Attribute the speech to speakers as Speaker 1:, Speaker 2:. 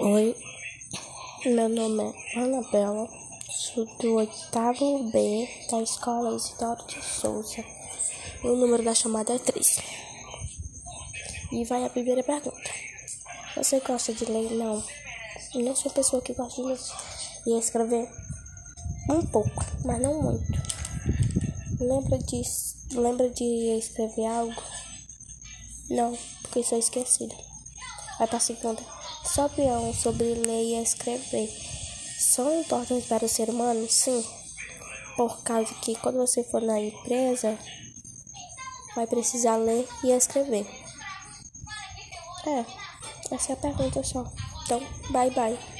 Speaker 1: Oi, meu nome é Anabela, sou do oitavo B da escola Isidoro de Souza. O número da chamada é 3. E vai a primeira pergunta. Você gosta de ler? Não. Não sou pessoa que gosta de ler e escrever um pouco, mas não muito. Lembra de, lembra de escrever algo? Não, porque sou esquecida. Vai para a segunda. Sua opinião sobre ler e escrever são importantes para o ser humano? Sim, por causa que quando você for na empresa, vai precisar ler e escrever. É, essa é a pergunta só. Então, bye bye.